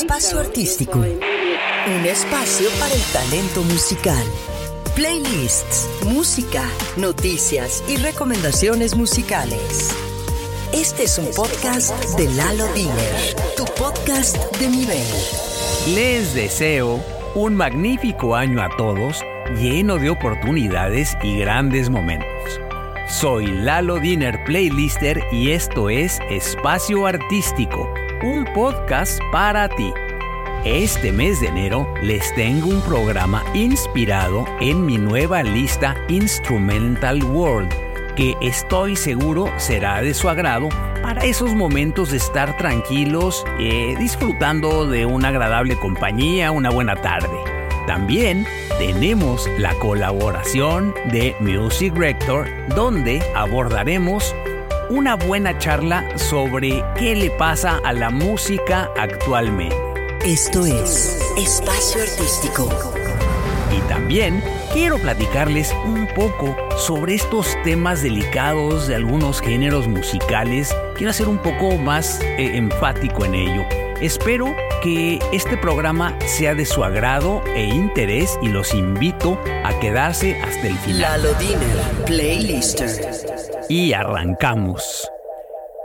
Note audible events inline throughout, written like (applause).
Espacio Artístico. Un espacio para el talento musical. Playlists, música, noticias y recomendaciones musicales. Este es un podcast de Lalo Diner, tu podcast de nivel. Les deseo un magnífico año a todos, lleno de oportunidades y grandes momentos. Soy Lalo Diner Playlister y esto es Espacio Artístico, un podcast para ti. Este mes de enero les tengo un programa inspirado en mi nueva lista Instrumental World, que estoy seguro será de su agrado para esos momentos de estar tranquilos, eh, disfrutando de una agradable compañía, una buena tarde. También tenemos la colaboración de Music Rector, donde abordaremos una buena charla sobre qué le pasa a la música actualmente. Esto es Espacio Artístico. Y también quiero platicarles un poco sobre estos temas delicados de algunos géneros musicales. Quiero ser un poco más eh, enfático en ello. Espero que este programa sea de su agrado e interés y los invito a quedarse hasta el final. Lalo Diner, Playlister. Y arrancamos.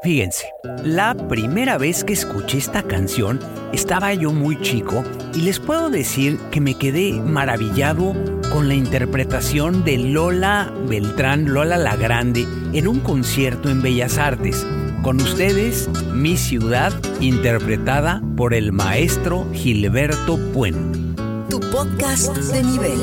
Fíjense, la primera vez que escuché esta canción estaba yo muy chico y les puedo decir que me quedé maravillado con la interpretación de Lola Beltrán, Lola la Grande, en un concierto en Bellas Artes. Con ustedes, Mi Ciudad, interpretada por el maestro Gilberto Puente. Tu podcast de nivel.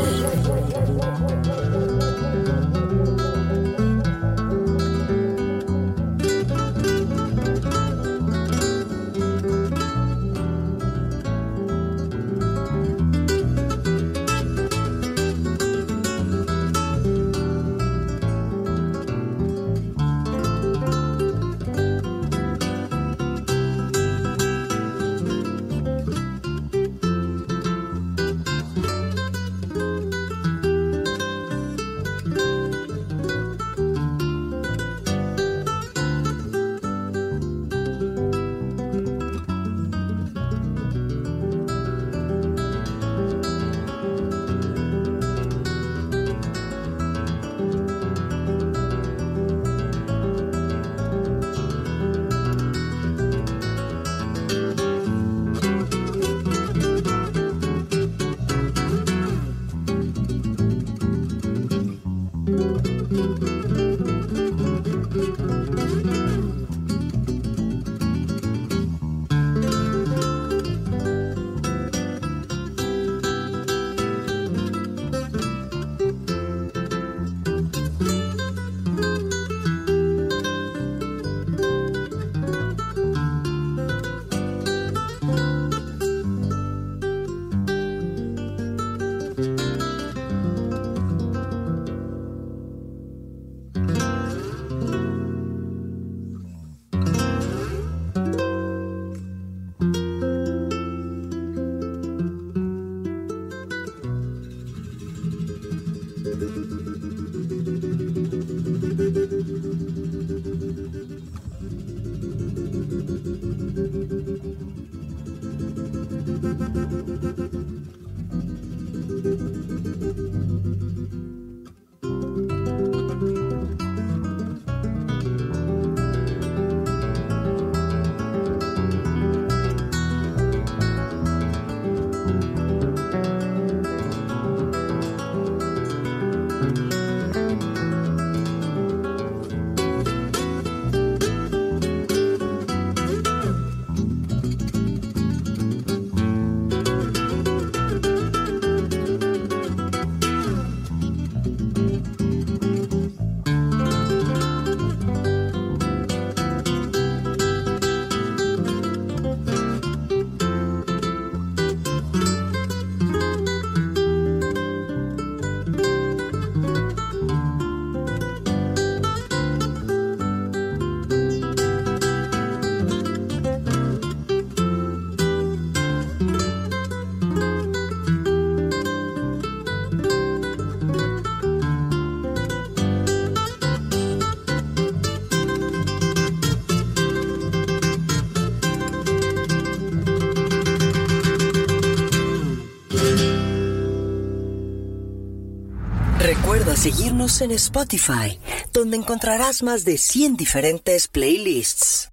Seguirnos en Spotify, donde encontrarás más de 100 diferentes playlists.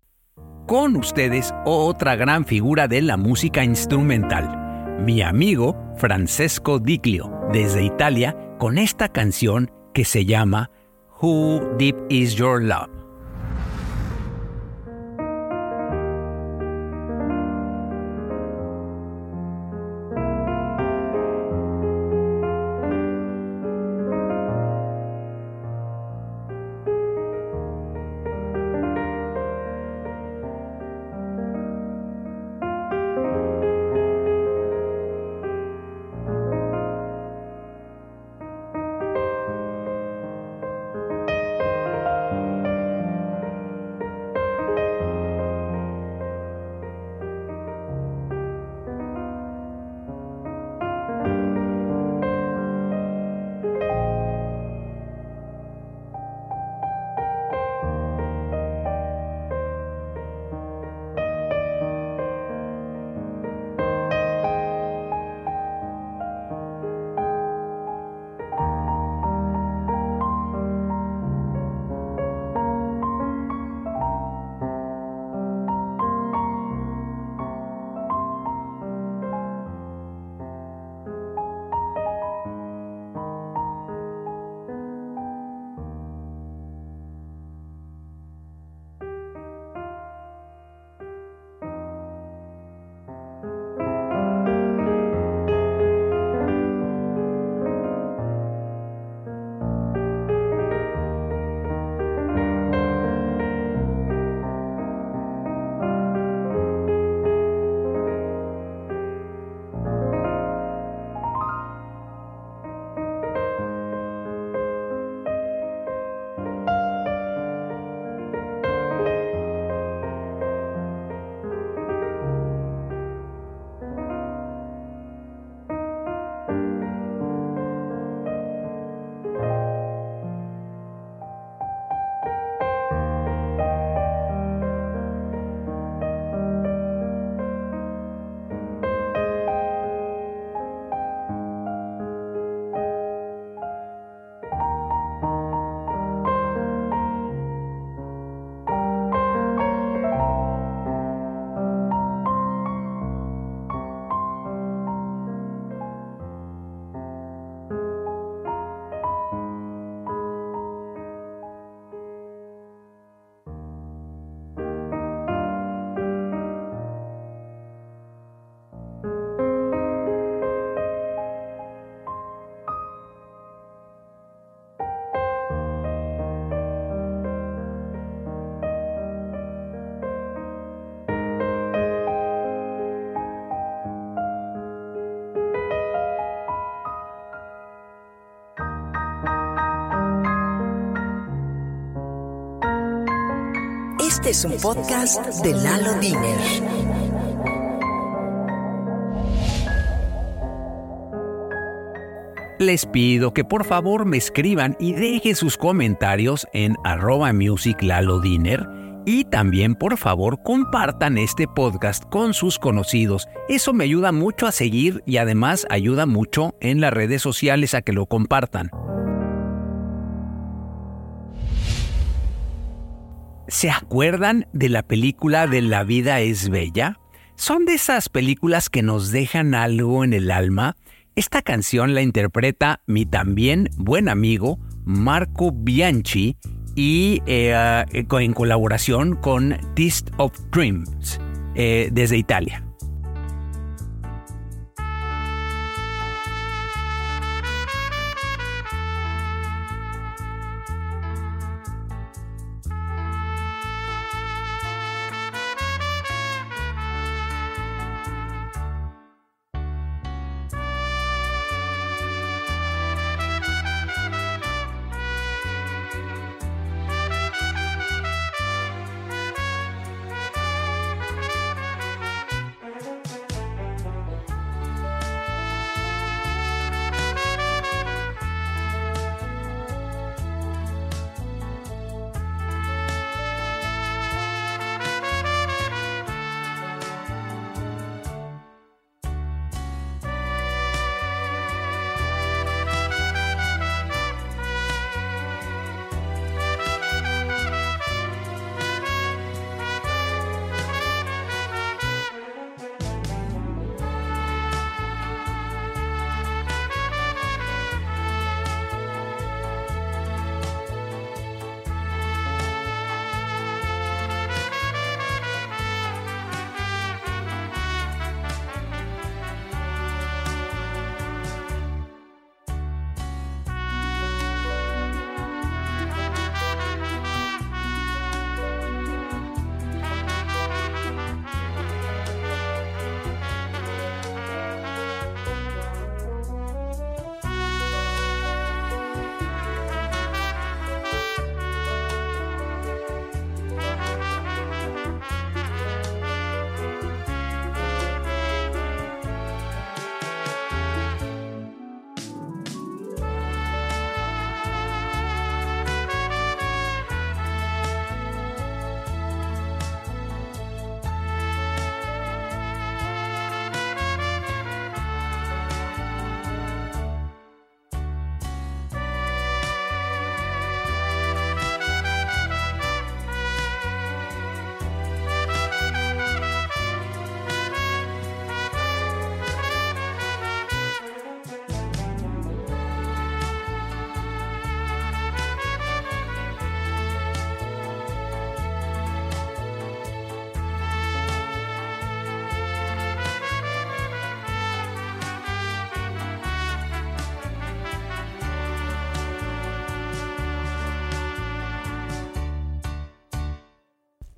Con ustedes, otra gran figura de la música instrumental, mi amigo Francesco Diclio, desde Italia, con esta canción que se llama Who Deep Is Your Love. Es un podcast de Lalo Diner. Les pido que por favor me escriban y dejen sus comentarios en arroba music y también por favor compartan este podcast con sus conocidos. Eso me ayuda mucho a seguir y además ayuda mucho en las redes sociales a que lo compartan. ¿Se acuerdan de la película de La vida es bella? Son de esas películas que nos dejan algo en el alma. Esta canción la interpreta mi también buen amigo Marco Bianchi y eh, en colaboración con Taste of Dreams eh, desde Italia.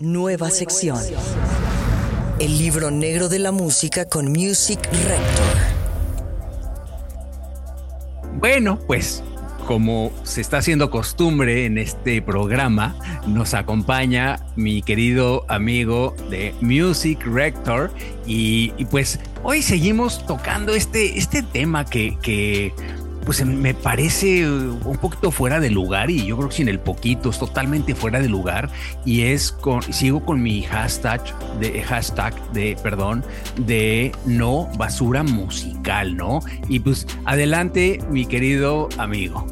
Nueva sección. El libro negro de la música con Music Rector. Bueno, pues como se está haciendo costumbre en este programa, nos acompaña mi querido amigo de Music Rector y, pues hoy seguimos tocando este, este tema que, que pues me parece un poquito fuera de lugar y yo creo que sin el poquito es totalmente fuera de lugar y es con sigo con mi hashtag de hashtag de perdón de no basura musical, ¿no? Y pues adelante mi querido amigo.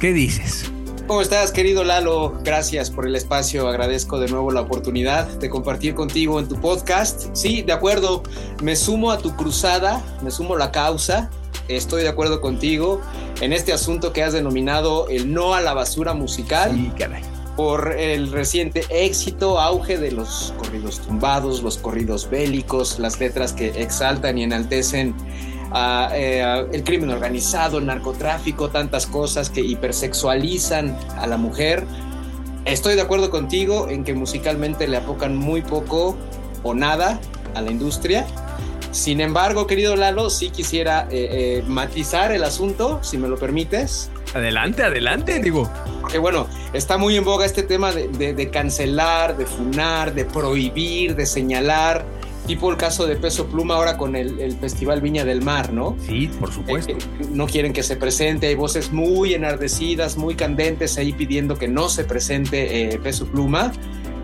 ¿Qué dices? ¿Cómo estás, querido Lalo? Gracias por el espacio. Agradezco de nuevo la oportunidad de compartir contigo en tu podcast. Sí, de acuerdo. Me sumo a tu cruzada, me sumo a la causa estoy de acuerdo contigo en este asunto que has denominado el no a la basura musical. Sí, caray. Por el reciente éxito, auge de los corridos tumbados, los corridos bélicos, las letras que exaltan y enaltecen eh, el crimen organizado, el narcotráfico, tantas cosas que hipersexualizan a la mujer. Estoy de acuerdo contigo en que musicalmente le apocan muy poco o nada a la industria sin embargo, querido Lalo, sí quisiera eh, eh, matizar el asunto, si me lo permites. Adelante, adelante, digo. Porque bueno, está muy en boga este tema de, cancelar, de funar, de prohibir, de señalar, tipo el caso de Peso Pluma ahora con el, Festival Viña del Mar, ¿no? Sí, por supuesto. Eh, no quieren que se presente, hay voces muy enardecidas, muy candentes ahí pidiendo que no se presente Peso Pluma.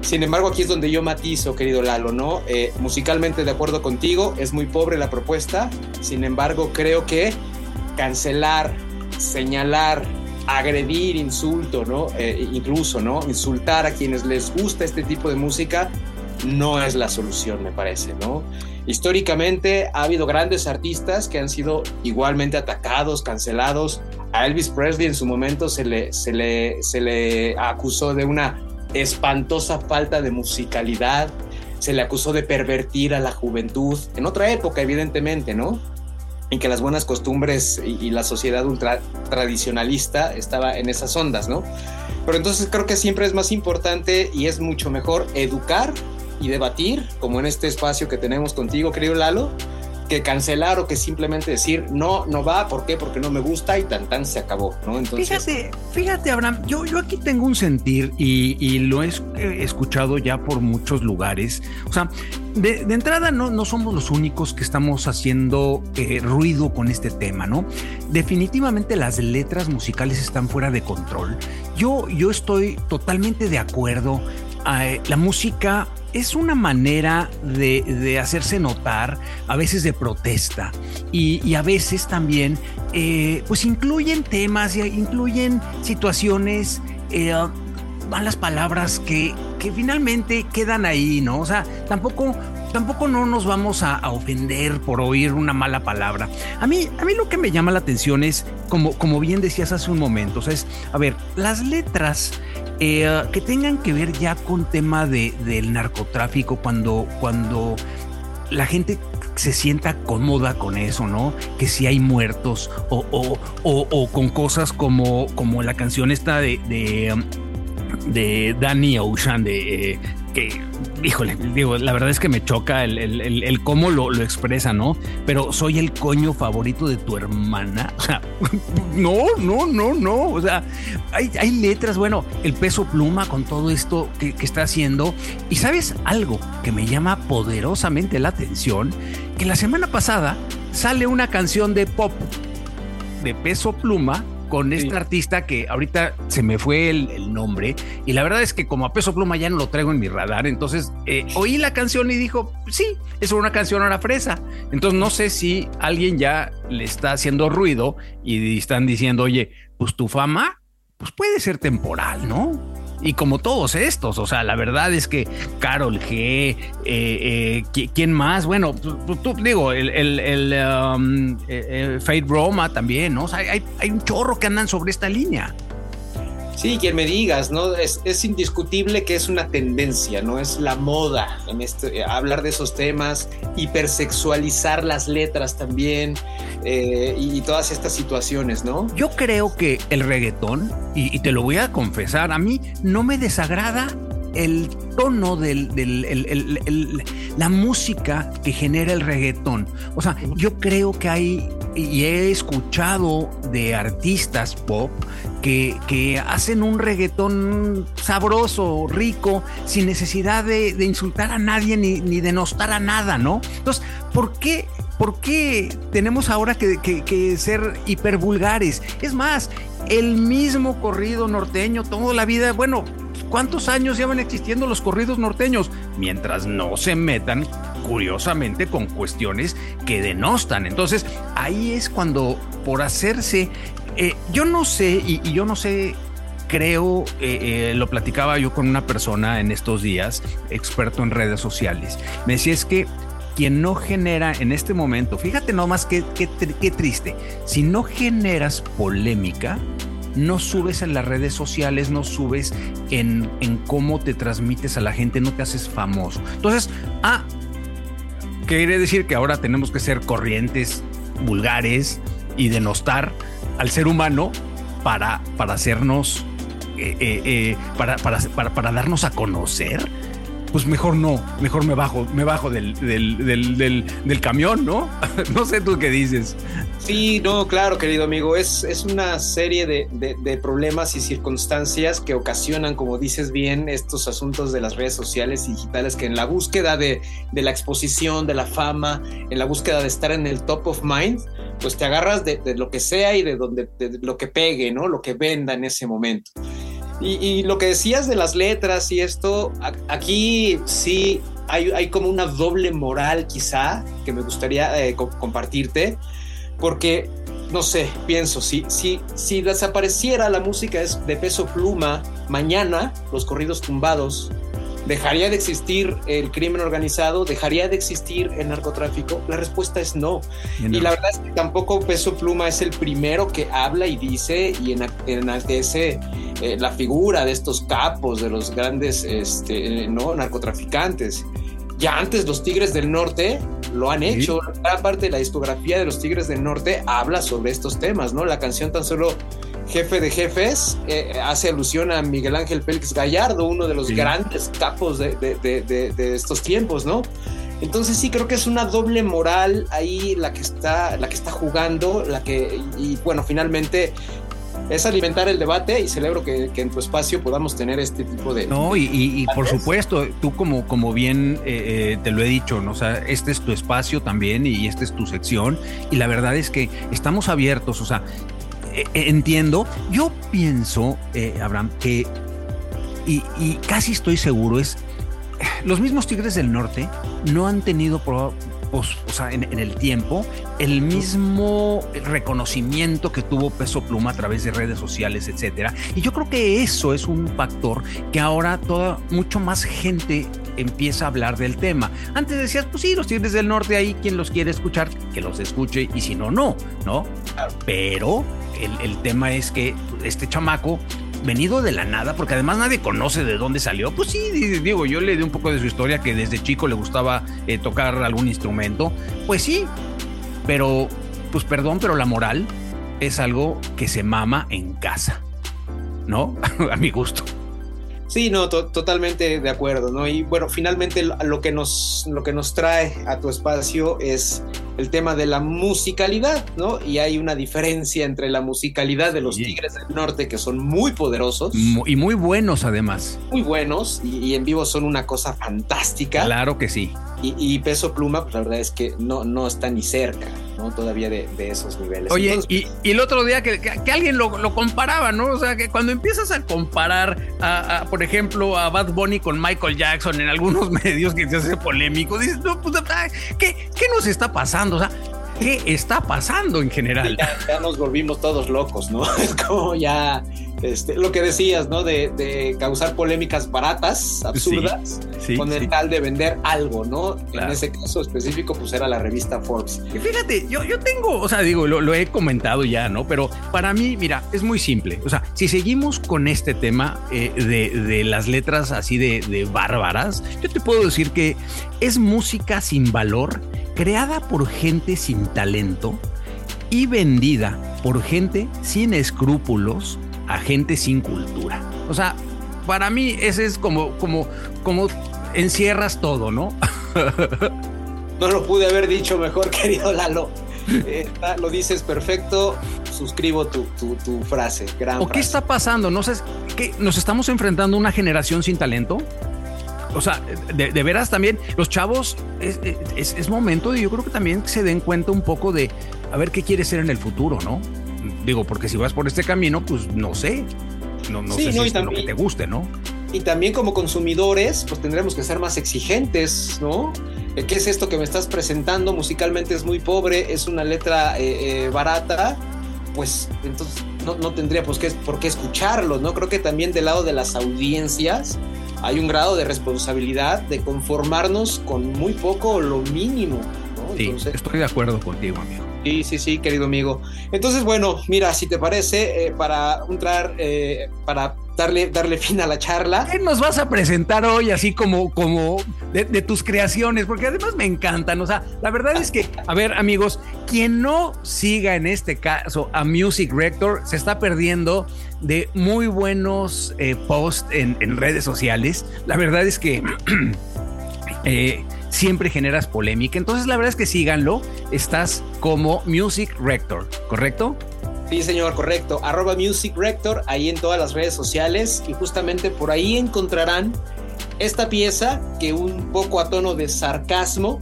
Sin embargo, aquí es donde yo matizo, querido Lalo, ¿no? Eh, musicalmente de acuerdo contigo, es muy pobre la propuesta. Sin embargo, creo que cancelar, señalar, agredir, insulto, ¿no? Eh, incluso, ¿no? Insultar a quienes les gusta este tipo de música no es la solución, me parece, ¿no? Históricamente ha habido grandes artistas que han sido igualmente atacados, cancelados. A Elvis Presley en su momento se le, se le, se le acusó de una espantosa falta de musicalidad, se le acusó de pervertir a la juventud, en otra época evidentemente, ¿no? En que las buenas costumbres y, la sociedad ultra tradicionalista estaba en esas ondas, ¿no? Pero entonces creo que siempre es más importante y es mucho mejor educar y debatir, como en este espacio que tenemos contigo, querido Lalo, que cancelar o que simplemente decir no, no va, ¿por qué? Porque no me gusta y tan tan se acabó, ¿no? Entonces... Fíjate, fíjate, Abraham, yo, yo aquí tengo un sentir y, lo he escuchado ya por muchos lugares. O sea, de, entrada no, no somos los únicos que estamos haciendo eh, ruido con este tema, ¿no? Definitivamente las letras musicales están fuera de control. Yo, yo estoy totalmente de acuerdo. Eh, la música es una manera de, hacerse notar, a veces de protesta y, a veces también, eh, pues incluyen temas, incluyen situaciones, eh, malas palabras que, que finalmente quedan ahí, ¿no? O sea, tampoco tampoco no nos vamos a, ofender por oír una mala palabra. A mí, a mí lo que me llama la atención es, como, como bien decías hace un momento, o sea, es, a ver, las letras eh, que tengan que ver ya con tema de, del narcotráfico, cuando, cuando la gente se sienta cómoda con eso, ¿no? Que si hay muertos o, o, con cosas como, como la canción esta de, de, Danny Ocean, de que, híjole, digo, la verdad es que me choca el, cómo lo, expresa, ¿no? Pero soy el coño favorito de tu hermana. (laughs) No, no, no, no. O sea, hay, letras, bueno, el peso pluma con todo esto que está haciendo. Y sabes algo que me llama poderosamente la atención, que la semana pasada sale una canción de pop de peso pluma con este artista que ahorita se me fue el, nombre y la verdad es que como a peso pluma ya no lo traigo en mi radar, entonces eh, oí la canción y dijo, sí, es una canción a la fresa. Entonces no sé si alguien ya le está haciendo ruido y están diciendo, oye, pues tu fama, pues puede ser temporal, ¿no? Y como todos estos, o sea, la verdad es que Carol G, eh, eh, ¿quién más? Bueno, tú, digo, el, el, el um, eh, Fate Roma también, ¿no? O sea, hay, hay un chorro que andan sobre esta línea. Sí, quien me digas, ¿no? Es, indiscutible que es una tendencia, ¿no? Es la moda en este, hablar de esos temas, hipersexualizar las letras también eh, y, todas estas situaciones, ¿no? Yo creo que el reggaetón, y, te lo voy a confesar, a mí no me desagrada el tono del, la música que genera el reggaetón. O sea, yo creo que hay y he escuchado de artistas pop que, que hacen un reggaetón sabroso, rico, sin necesidad de, insultar a nadie ni, ni denostar a nada, ¿no? Entonces, ¿por qué ¿por qué tenemos ahora que, que, ser hipervulgares? Es más, el mismo corrido norteño toda la vida, bueno, ¿Cuántos años llevan existiendo los corridos norteños? Mientras no se metan, curiosamente, con cuestiones que denostan. Entonces, ahí es cuando, por hacerse, eh, yo no sé, y, yo no sé creo, eh, eh, lo platicaba yo con una persona en estos días, experto en redes sociales. Me decía es que quien no genera en este momento, fíjate nomás qué, qué, qué triste, si no generas polémica, no subes en las redes sociales, no subes en, en cómo te transmites a la gente, no te haces famoso. Entonces, ah, quiere decir que ahora tenemos que ser corrientes, vulgares y denostar al ser humano para, para hacernos, eh, eh, eh, para, para, para, para darnos a conocer pues mejor no, mejor me bajo, me bajo del, del, camión, ¿no? (laughs) no sé tú qué dices. Sí, no, claro, querido amigo, es, es una serie de, problemas y circunstancias que ocasionan, como dices bien, estos asuntos de las redes sociales y digitales que en la búsqueda de, de la exposición, de la fama, en la búsqueda de estar en el top of mind, pues te agarras de, lo que sea y de, donde, de lo que pegue, ¿no? Lo que venda en ese momento. Y, lo que decías de las letras y esto, aquí sí hay, hay como una doble moral quizá que me gustaría eh, compartirte, porque, no sé, pienso, si, si, si desapareciera la música de peso pluma, mañana los corridos tumbados ¿Dejaría de existir el crimen organizado? ¿Dejaría de existir el narcotráfico? La respuesta es no. Y la verdad es que tampoco Peso Pluma es el primero que habla y dice y enaltece eh, la figura de estos capos, de los grandes este, ¿no? narcotraficantes. Ya antes los Tigres del Norte lo han hecho. Gran parte de la discografía de los Tigres del Norte habla sobre estos temas, ¿no? La canción tan solo jefe de jefes, eh, hace alusión a Miguel Ángel Félix Gallardo, uno de los grandes capos de, estos tiempos, ¿no? Entonces sí creo que es una doble moral ahí la que está, la que está jugando, la que, y bueno, finalmente es alimentar el debate y celebro que, en tu espacio podamos tener este tipo de... No, y, por supuesto, tú como, como bien eh, eh, te lo he dicho, ¿no? o sea, este es tu espacio también y esta es tu sección y la verdad es que estamos abiertos, o sea, eh, eh, entiendo. Yo pienso, eh, Abraham, que, y, casi estoy seguro, es, los mismos Tigres del Norte no han tenido, o sea, en, el tiempo, el mismo reconocimiento que tuvo Peso Pluma a través de redes sociales, etcétera. Y yo creo que eso es un factor que ahora toda, mucho más gente empieza a hablar del tema. Antes decías, pues sí, los Tigres del Norte ahí, quien los quiere escuchar, que los escuche, y si no, no, ¿no? Pero el, tema es que este chamaco venido de la nada, porque además nadie conoce de dónde salió. Pues sí, digo, yo le di un poco de su historia que desde chico le gustaba eh, tocar algún instrumento. Pues sí, pero, pues perdón, pero la moral es algo que se mama en casa, ¿no? (laughs) A mi gusto. Sí, no, totalmente de acuerdo, ¿no? Y bueno, finalmente lo que, nos, lo que nos trae a tu espacio es el tema de la musicalidad, ¿no? Y hay una diferencia entre la musicalidad de los Tigres del Norte, que son muy poderosos. Y muy buenos además. Muy buenos, y, en vivo son una cosa fantástica. Claro que sí. Y, Peso Pluma, pues la verdad es que no, no está ni cerca, ¿no? Todavía de, esos niveles. Oye, y, el otro día que, alguien lo, comparaba, ¿no? O sea, que cuando empiezas a comparar, a, por ejemplo, a Bad Bunny con Michael Jackson en algunos (laughs) medios que se hace polémico, dices, no, pues, ¿qué, ¿qué nos está pasando? O sea, ¿qué está pasando en general? Ya, nos volvimos todos locos, ¿no? (laughs) Es como ya este, lo que decías, ¿no? De, causar polémicas baratas, absurdas, con el tal de vender algo, ¿no? En ese caso específico, pues era la revista Forbes. Y fíjate, yo, yo tengo, o sea, digo, lo, he comentado ya, ¿no? Pero para mí, mira, es muy simple. O sea, si seguimos con este tema eh, de, de, las letras así de, de bárbaras, yo te puedo decir que es música sin valor creada por gente sin talento y vendida por gente sin escrúpulos a gente sin cultura. O sea, para mí ese es como, como, como encierras todo, ¿no? (laughs) no lo pude haber dicho mejor, (laughs) querido Lalo. Eh, lo dices perfecto, suscribo tu, frase. Gran ¿O qué está pasando? ¿No sé, ¿qué, ¿Nos estamos enfrentando a una generación sin talento? O sea, de, veras también, los chavos, es, es, momento de yo creo que también se den cuenta un poco de a ver qué quieres ser en el futuro, ¿no? Digo, porque si vas por este camino, pues no sé. No, no sé si es lo que te guste, ¿no? Y también como consumidores, pues tendremos que ser más exigentes, ¿no? Eh, ¿Qué es esto que me estás presentando? Musicalmente es muy pobre, es una letra eh, eh, barata, pues entonces no, no tendría pues, qué, por qué escucharlo, ¿no? Creo que también del lado de las audiencias hay un grado de responsabilidad de conformarnos con muy poco o lo mínimo, ¿no? Sí, estoy de acuerdo contigo, amigo. Sí, sí, sí, querido amigo. Entonces, bueno, mira, si te parece, para entrar, para darle, darle fin a la charla. ¿Qué nos vas a presentar hoy así como, como de, tus creaciones? Porque además me encantan. O sea, la verdad es que, a ver, amigos, quien no siga en este caso a Music Rector se está perdiendo de muy buenos eh, posts en, redes sociales. La verdad es que (clears throat) eh, siempre generas polémica. Entonces, la verdad es que síganlo. Estás como Music Rector, ¿correcto? Sí, señor, correcto. Arroba Music Rector, ahí en todas las redes sociales. Y justamente por ahí encontrarán esta pieza que un poco a tono de sarcasmo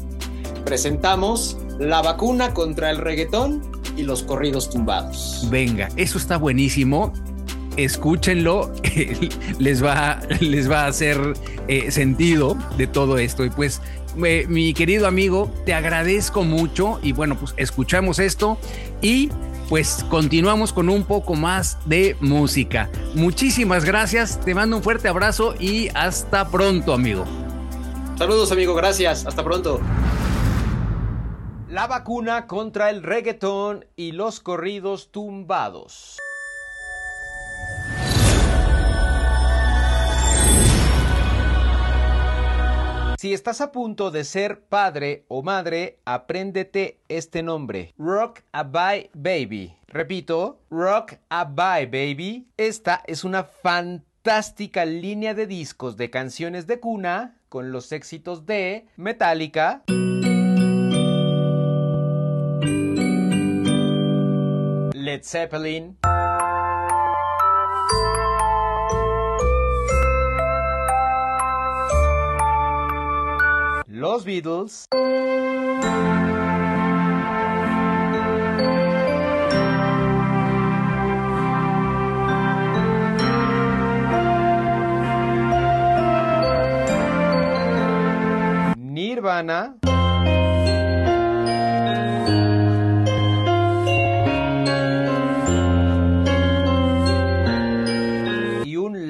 presentamos la vacuna contra el reggaetón y los corridos tumbados. Venga, eso está buenísimo. Escúchenlo, (laughs) les va, les va a hacer eh, sentido de todo esto. Y pues, eh, mi querido amigo, te agradezco mucho. Y bueno, pues escuchamos esto y pues continuamos con un poco más de música. Muchísimas gracias, te mando un fuerte abrazo y hasta pronto, amigo. Saludos, amigo, gracias, hasta pronto. La vacuna contra el reggaetón y los corridos tumbados. Si estás a punto de ser padre o madre, apréndete este nombre. Rock a Baby. Repito, Rock a Baby. Esta es una fantástica línea de discos de canciones de cuna con los éxitos de Metallica. Led Zeppelin. Los Beatles. Nirvana.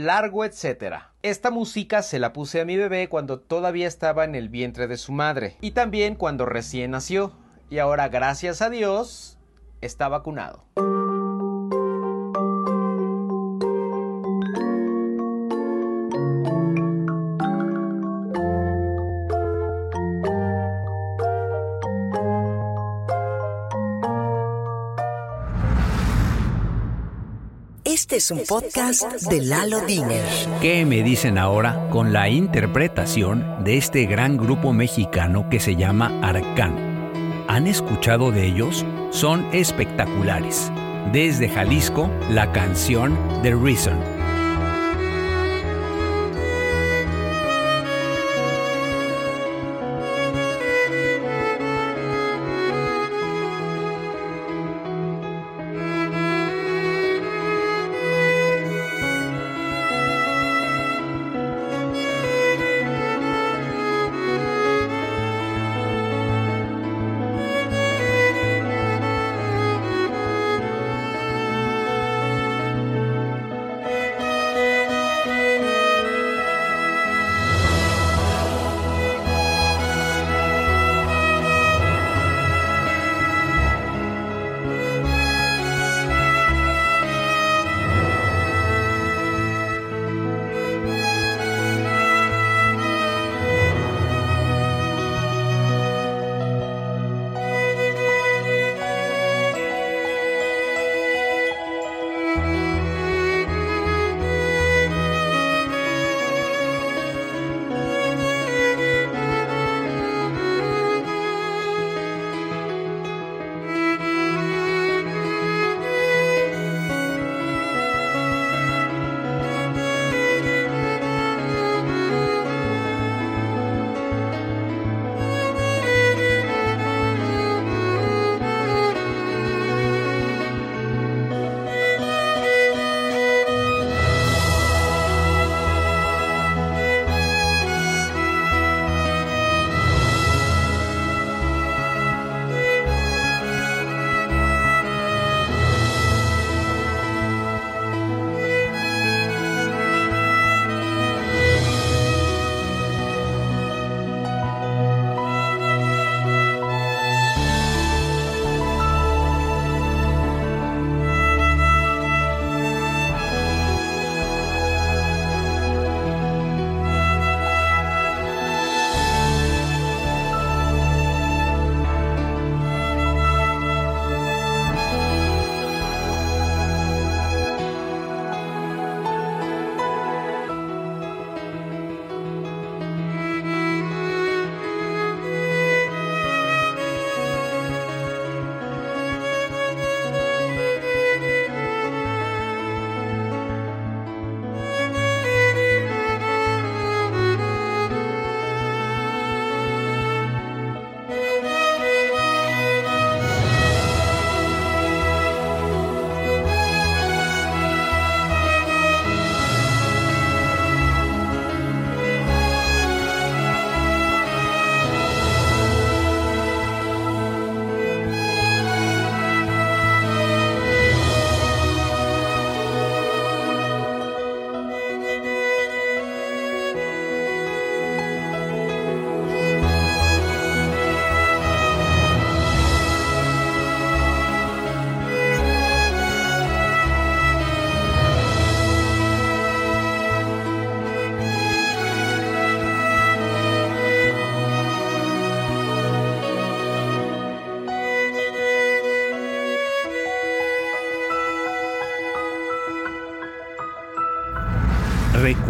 Largo etcétera. Esta música se la puse a mi bebé cuando todavía estaba en el vientre de su madre y también cuando recién nació. Y ahora, gracias a Dios, está vacunado. Este es un podcast de Lalo Diner. ¿Qué me dicen ahora con la interpretación de este gran grupo mexicano que se llama Arcano? ¿Han escuchado de ellos? Son espectaculares. Desde Jalisco, la canción The Reason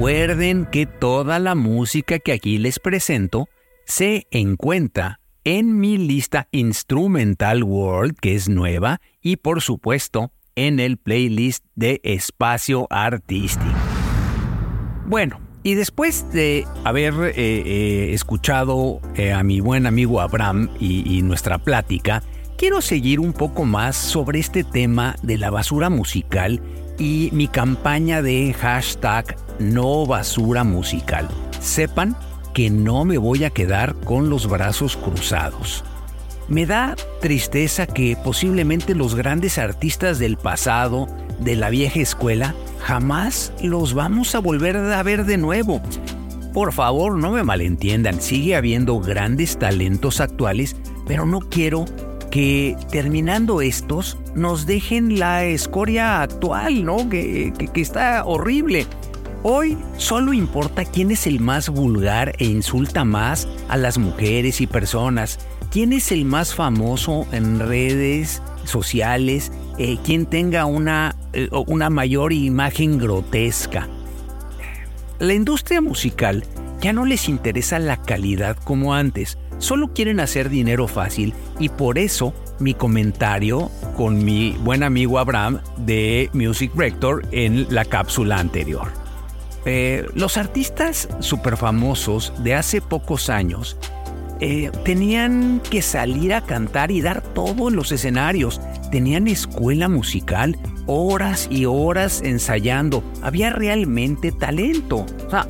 Recuerden que toda la música que aquí les presento se encuentra en mi lista Instrumental World, que es nueva, y por supuesto en el playlist de Espacio Artístico. Bueno, y después de haber eh, eh, escuchado eh, a mi buen amigo Abraham y nuestra plática, quiero seguir un poco más sobre este tema de la basura musical y mi campaña de hashtag no basura musical. Sepan que no me voy a quedar con los brazos cruzados. Me da tristeza que posiblemente los grandes artistas del pasado, de la vieja escuela, jamás los vamos a volver a ver de nuevo. Por favor, no me malentiendan, sigue habiendo grandes talentos actuales, pero no quiero que terminando estos nos dejen la escoria actual, ¿no? Que, que, está horrible. Hoy solo importa quién es el más vulgar e insulta más a las mujeres y personas, quién es el más famoso en redes sociales, eh, quién tenga una, eh, una mayor imagen grotesca. La industria musical ya no les interesa la calidad como antes, solo quieren hacer dinero fácil y por eso mi comentario con mi buen amigo Abraham de Music Rector en la cápsula anterior. Eh, los artistas super famosos de hace pocos años eh, tenían que salir a cantar y dar todo en los escenarios. Tenían escuela musical, horas y horas ensayando. Había realmente talento. O sea,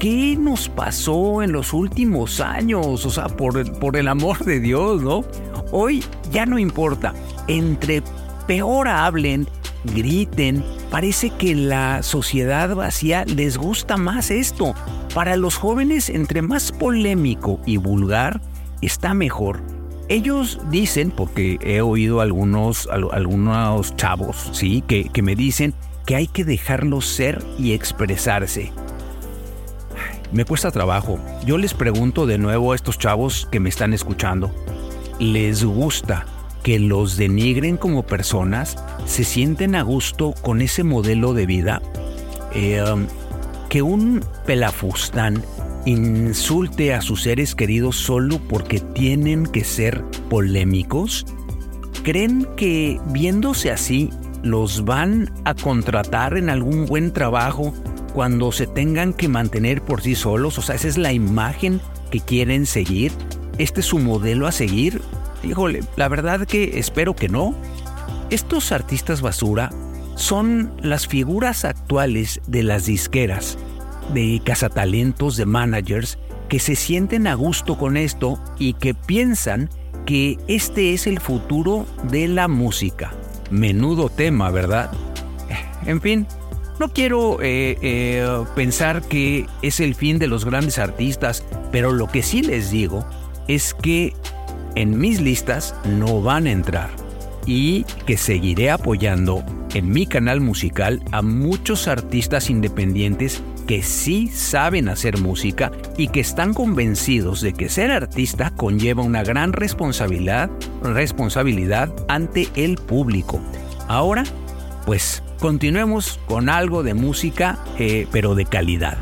¿qué nos pasó en los últimos años? O sea, por, por el amor de Dios, ¿no? Hoy ya no importa. Entre peor hablen, griten, parece que la sociedad vacía les gusta más esto. Para los jóvenes, entre más polémico y vulgar, está mejor. Ellos dicen, porque he oído algunos, algunos chavos, sí, que, que me dicen que hay que dejarlos ser y expresarse. Me cuesta trabajo. Yo les pregunto de nuevo a estos chavos que me están escuchando. ¿Les gusta que los denigren como personas? ¿Se sienten a gusto con ese modelo de vida? Um, que un pelafustán insulte a sus seres queridos solo porque tienen que ser polémicos? ¿Creen que viéndose así los van a contratar en algún buen trabajo cuando se tengan que mantener por sí solos? O sea, esa es la imagen que quieren seguir. ¿Este es su modelo a seguir? Híjole, la verdad que espero que no. Estos artistas basura son las figuras actuales de las disqueras, de cazatalentos, de managers, que se sienten a gusto con esto y que piensan que este es el futuro de la música. Menudo tema, ¿verdad? (laughs) En fin, no quiero eh, eh, pensar que es el fin de los grandes artistas, pero lo que sí les digo es que en mis listas no van a entrar y que seguiré apoyando en mi canal musical a muchos artistas independientes que sí saben hacer música y que están convencidos de que ser artista conlleva una gran responsabilidad, responsabilidad ante el público. Ahora, pues continuemos con algo de música, eh, pero de calidad.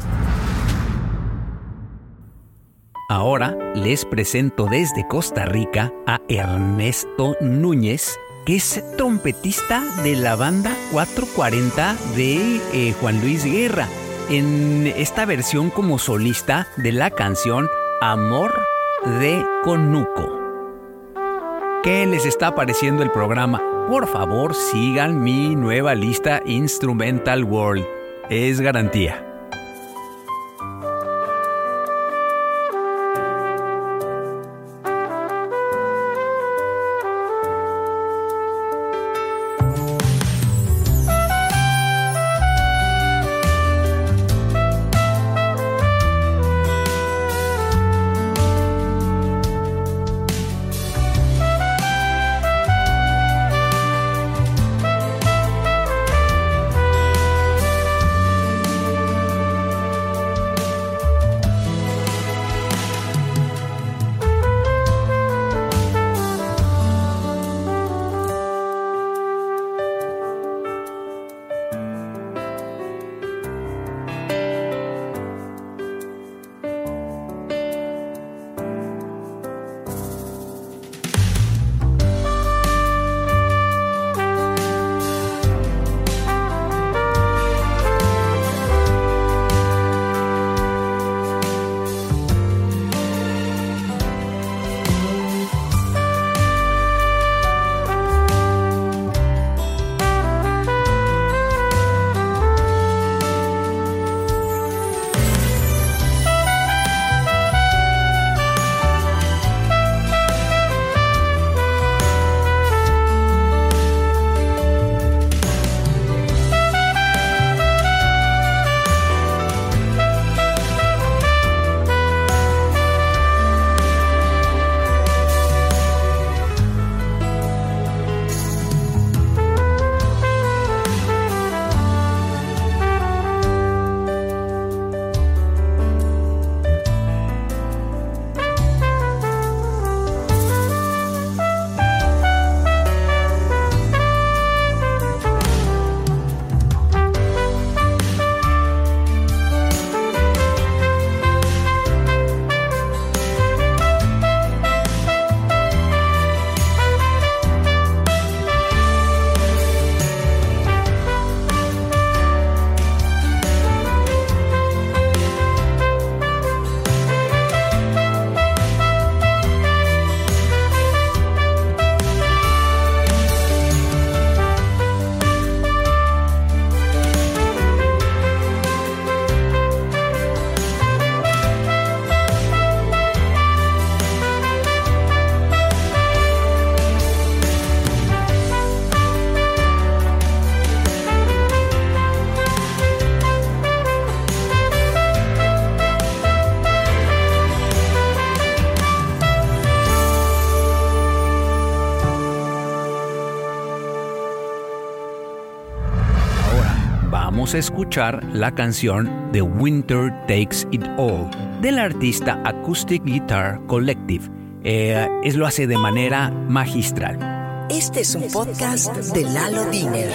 Ahora les presento desde Costa Rica a Ernesto Núñez, que es trompetista de la banda 440 de eh, Juan Luis Guerra, en esta versión como solista de la canción Amor de Conuco. ¿Qué les está pareciendo el programa? por favor sigan mi nueva lista Instrumental World. Es garantía. Vamos a escuchar la canción The Winter Takes It All del artista Acoustic Guitar Collective. Eh, es lo hace de manera magistral. Este es un podcast de Lalo Diner.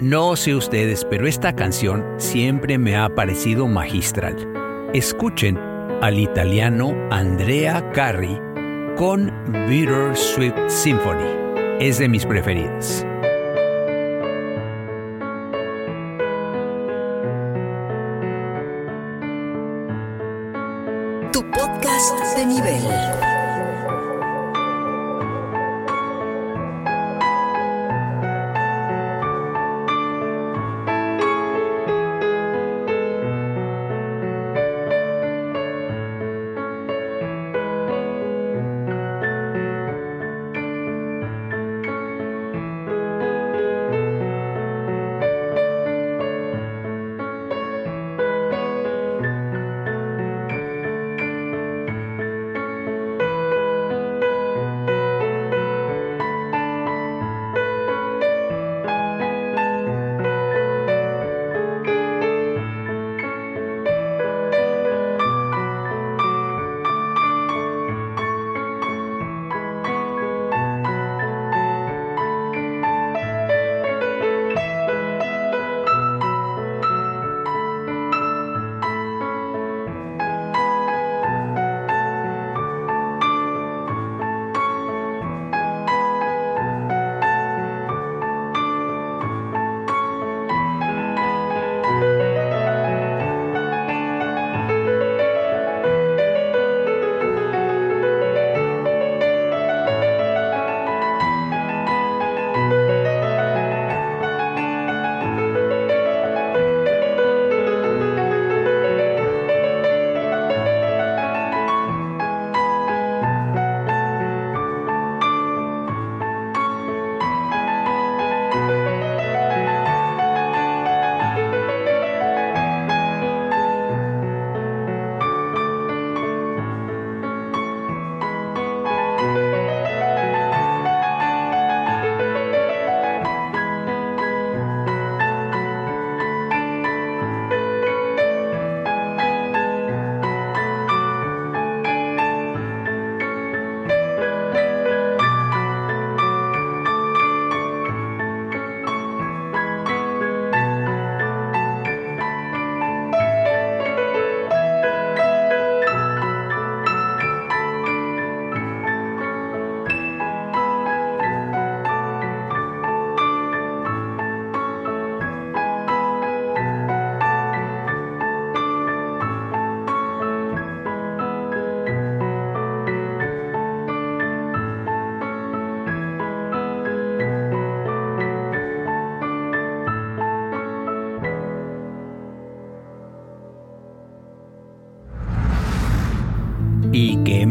No sé ustedes, pero esta canción siempre me ha parecido magistral. Escuchen al italiano Andrea Carri con Bitter Sweet Symphony. Es de mis preferidas.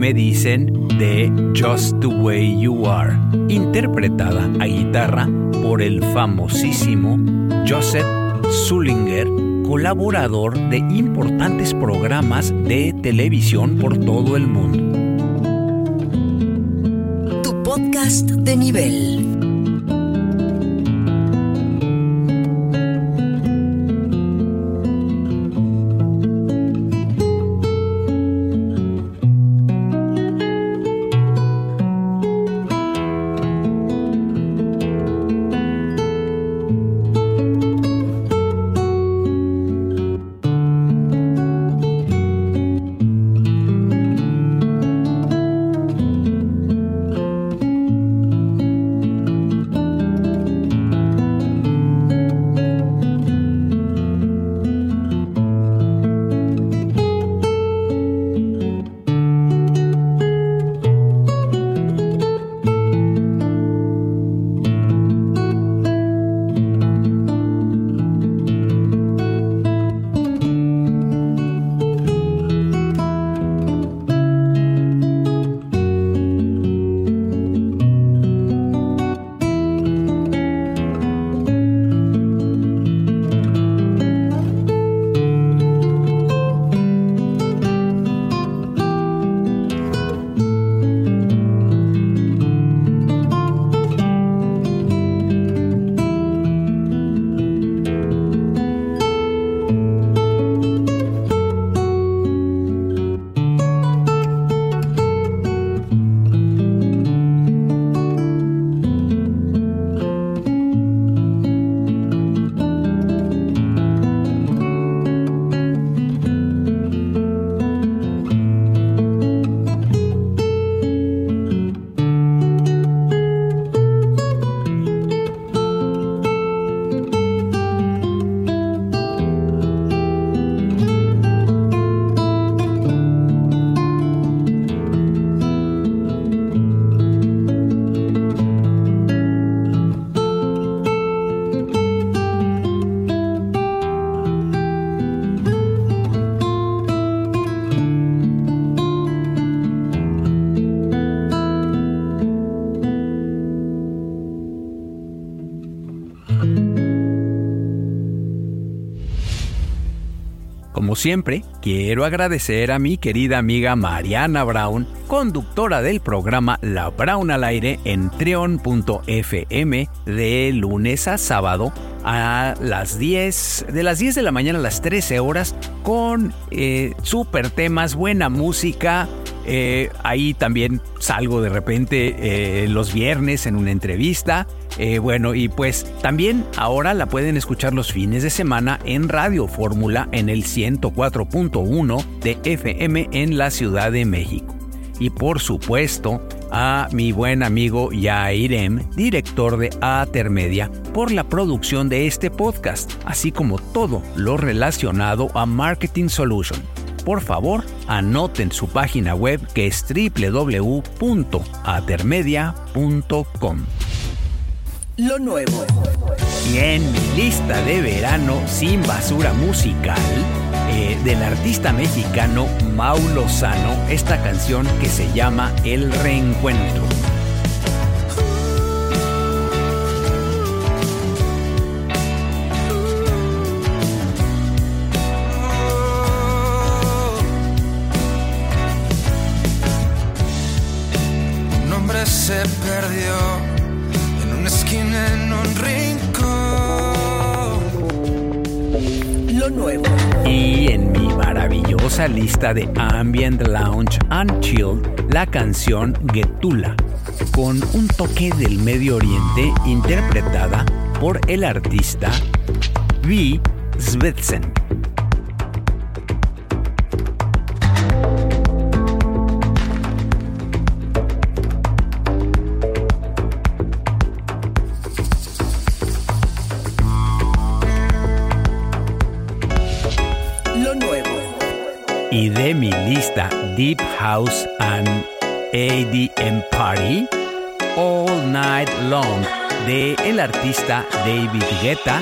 Me dicen de Just the Way You Are? Interpretada a guitarra por el famosísimo Joseph Sullinger, colaborador de importantes programas de televisión por todo el mundo. Tu podcast de nivel. Siempre, quiero agradecer a mi querida amiga Mariana Brown, conductora del programa La Brown al aire en treon.fm de lunes a sábado a las 10, de las 10 de la mañana a las 13 horas con eh, super temas, buena música, eh, ahí también salgo de repente eh, los viernes en una entrevista. Eh, bueno, y pues también ahora la pueden escuchar los fines de semana en Radio Fórmula en el 104.1 de FM en la Ciudad de México. Y por supuesto, a mi buen amigo Yairem, director de Atermedia, por la producción de este podcast, así como todo lo relacionado a Marketing Solution por favor anoten su página web que es www.atermedia.com. Lo nuevo. Y en mi lista de verano sin basura musical, eh, del artista mexicano Mau Lozano, esta canción que se llama El Reencuentro. Lista de Ambient Lounge and Chill la canción Getula, con un toque del Medio Oriente interpretada por el artista V. Svetsen. Mi lista Deep House and ADM Party All Night Long de el artista David Guetta,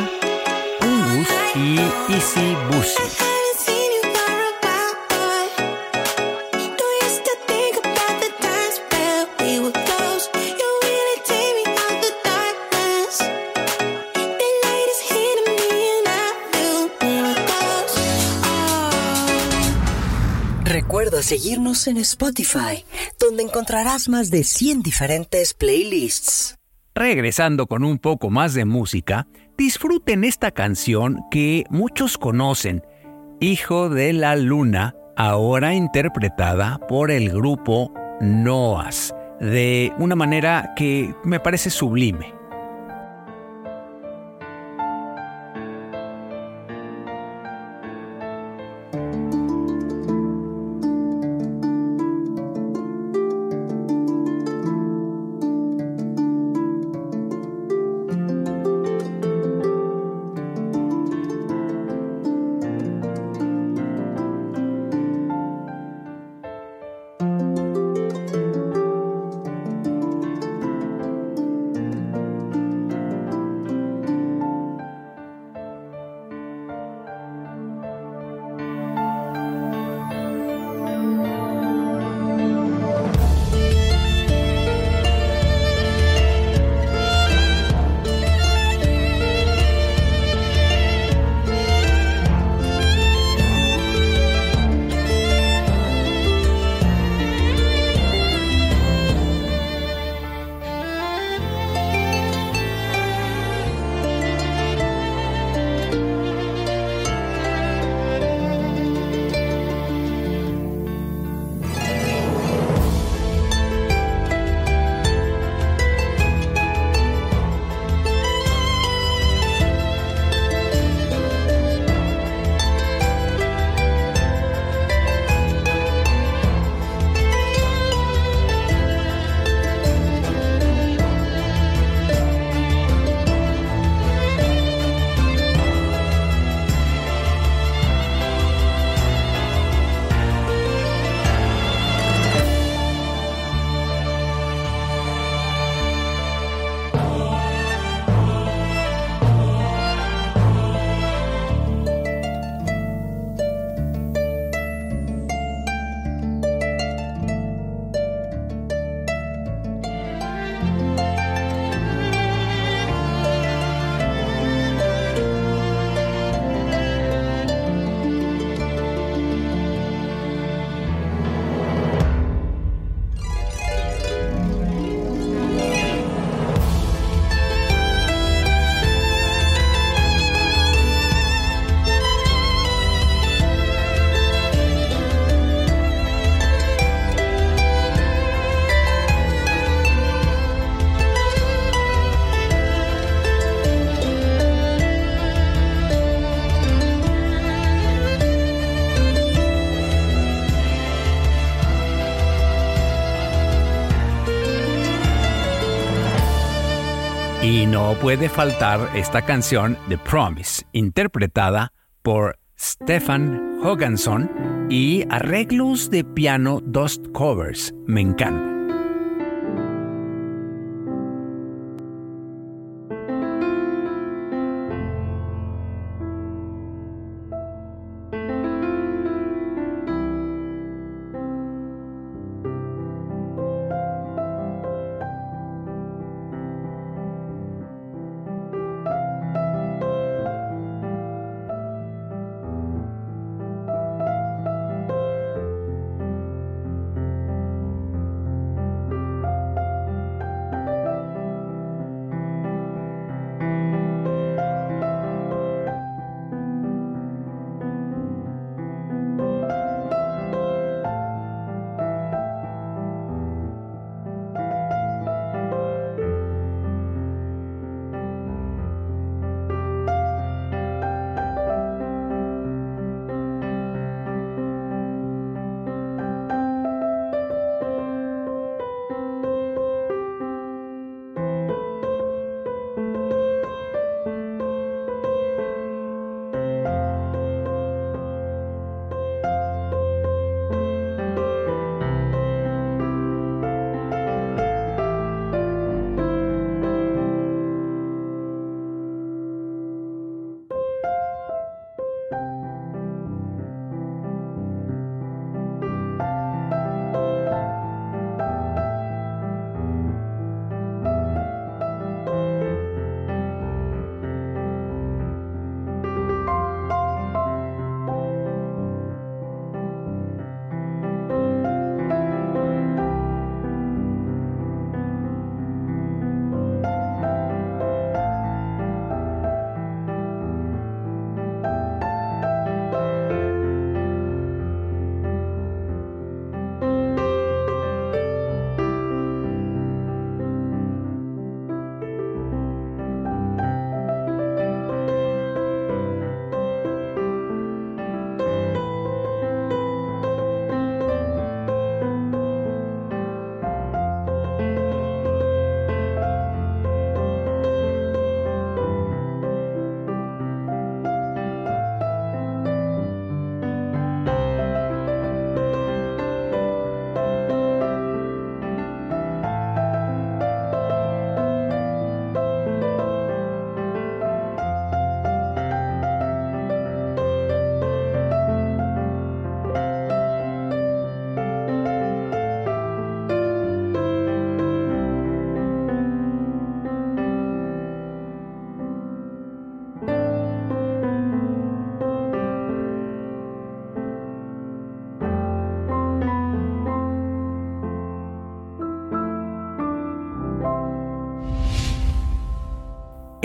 Ungus y Easy Busy. Seguirnos en Spotify, donde encontrarás más de 100 diferentes playlists. Regresando con un poco más de música, disfruten esta canción que muchos conocen, Hijo de la Luna, ahora interpretada por el grupo Noas, de una manera que me parece sublime. No puede faltar esta canción The Promise, interpretada por Stefan Hoganson y arreglos de piano Dust Covers. Me encanta.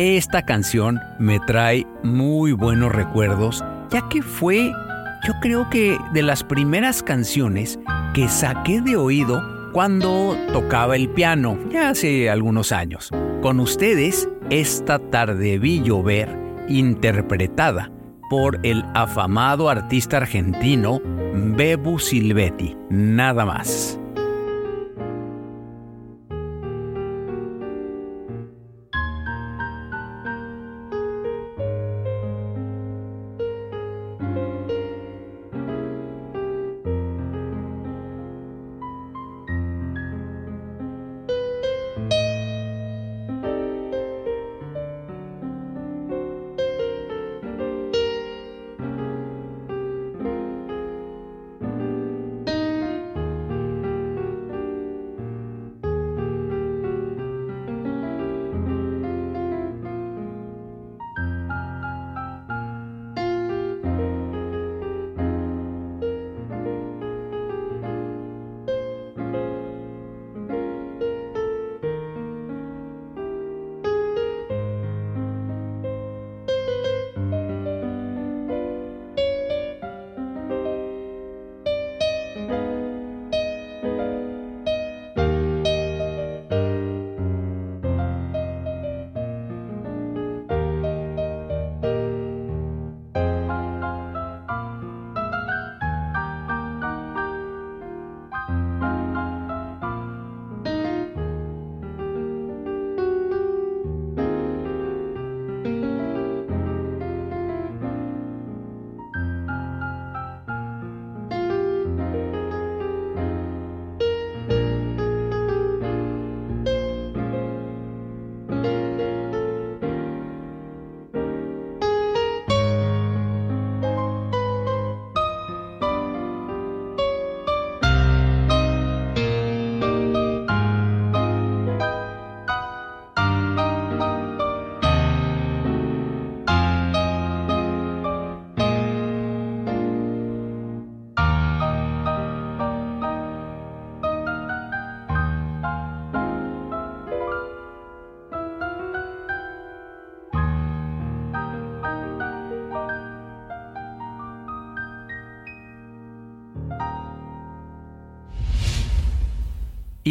Esta canción me trae muy buenos recuerdos, ya que fue, yo creo que de las primeras canciones que saqué de oído cuando tocaba el piano, ya hace algunos años. Con ustedes, esta tarde vi llover, interpretada por el afamado artista argentino Bebu Silvetti, nada más.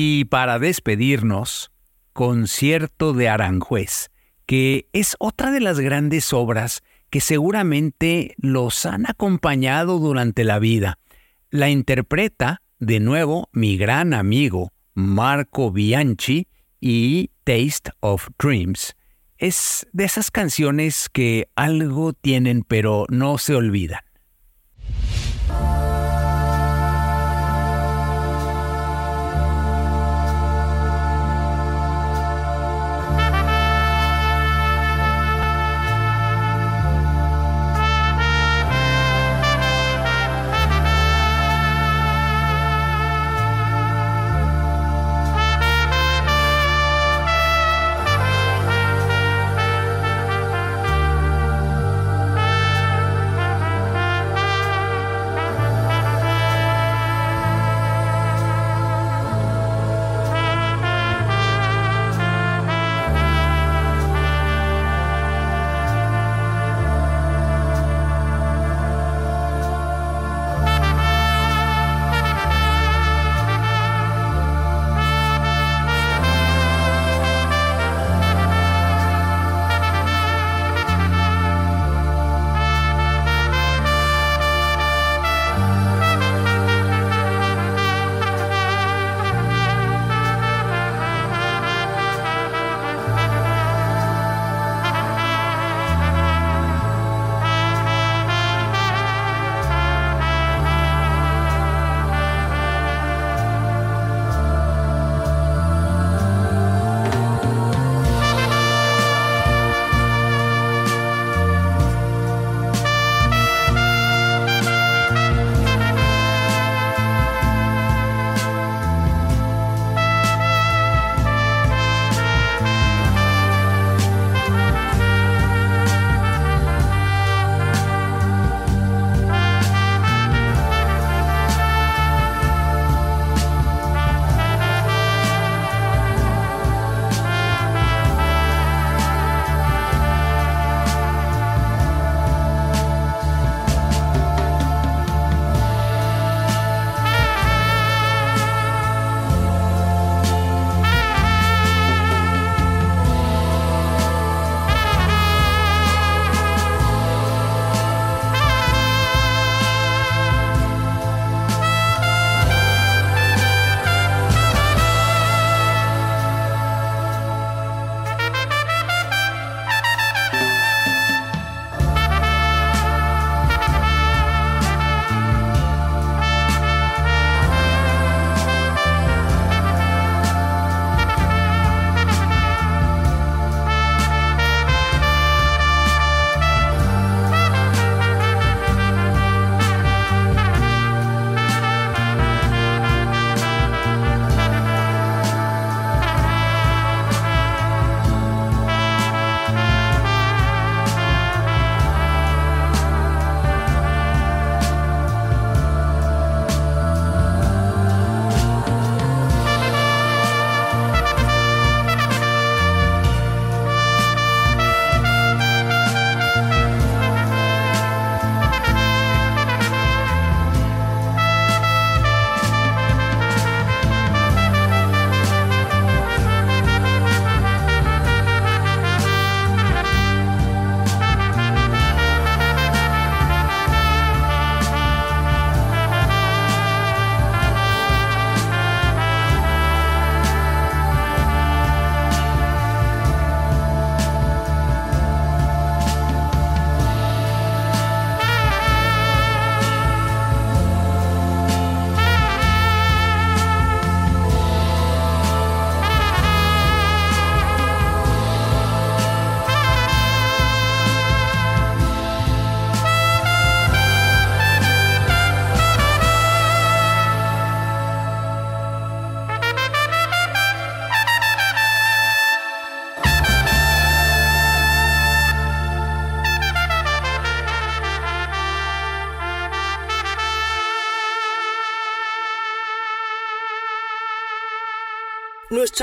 Y para despedirnos, Concierto de Aranjuez, que es otra de las grandes obras que seguramente los han acompañado durante la vida. La interpreta de nuevo mi gran amigo Marco Bianchi y Taste of Dreams. Es de esas canciones que algo tienen pero no se olvidan.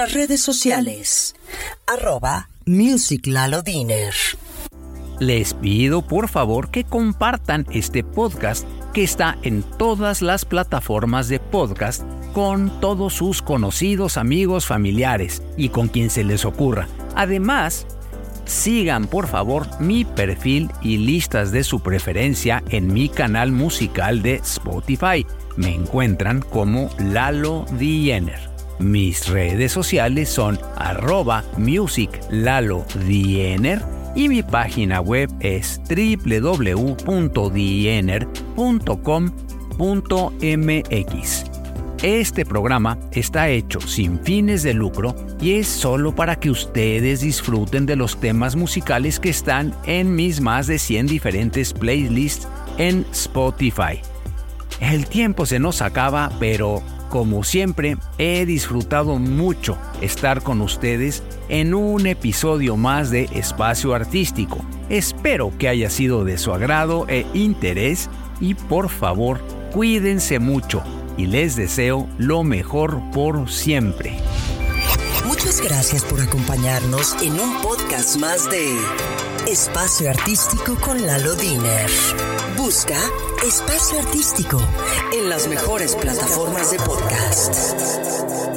Redes sociales, arroba. Les pido por favor que compartan este podcast que está en todas las plataformas de podcast con todos sus conocidos, amigos, familiares y con quien se les ocurra. Además, sigan por favor mi perfil y listas de su preferencia en mi canal musical de Spotify. Me encuentran como Lalo Diener. Mis redes sociales son arroba musiclalodiener y mi página web es www.diener.com.mx. Este programa está hecho sin fines de lucro y es solo para que ustedes disfruten de los temas musicales que están en mis más de 100 diferentes playlists en Spotify. El tiempo se nos acaba, pero como siempre, he disfrutado mucho estar con ustedes en un episodio más de Espacio Artístico. Espero que haya sido de su agrado e interés y por favor, cuídense mucho y les deseo lo mejor por siempre. Muchas gracias por acompañarnos en un podcast más de Espacio Artístico con Lalo Diner. Busca Espacio Artístico en las mejores plataformas de podcast.